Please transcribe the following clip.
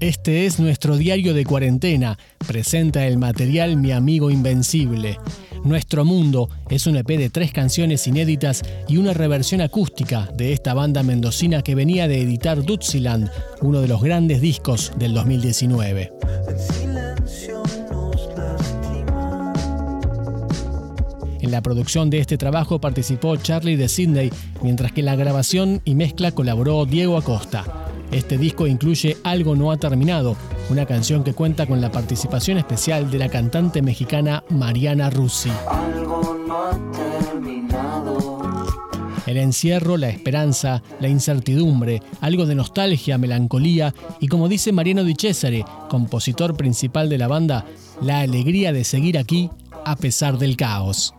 Este es nuestro diario de cuarentena. Presenta el material Mi Amigo Invencible. Nuestro Mundo es un EP de tres canciones inéditas y una reversión acústica de esta banda mendocina que venía de editar Dutziland, uno de los grandes discos del 2019. En la producción de este trabajo participó Charlie de Sydney, mientras que en la grabación y mezcla colaboró Diego Acosta. Este disco incluye Algo no ha terminado, una canción que cuenta con la participación especial de la cantante mexicana Mariana Russi. El encierro, la esperanza, la incertidumbre, algo de nostalgia, melancolía y como dice Mariano Di Cesare, compositor principal de la banda, la alegría de seguir aquí a pesar del caos.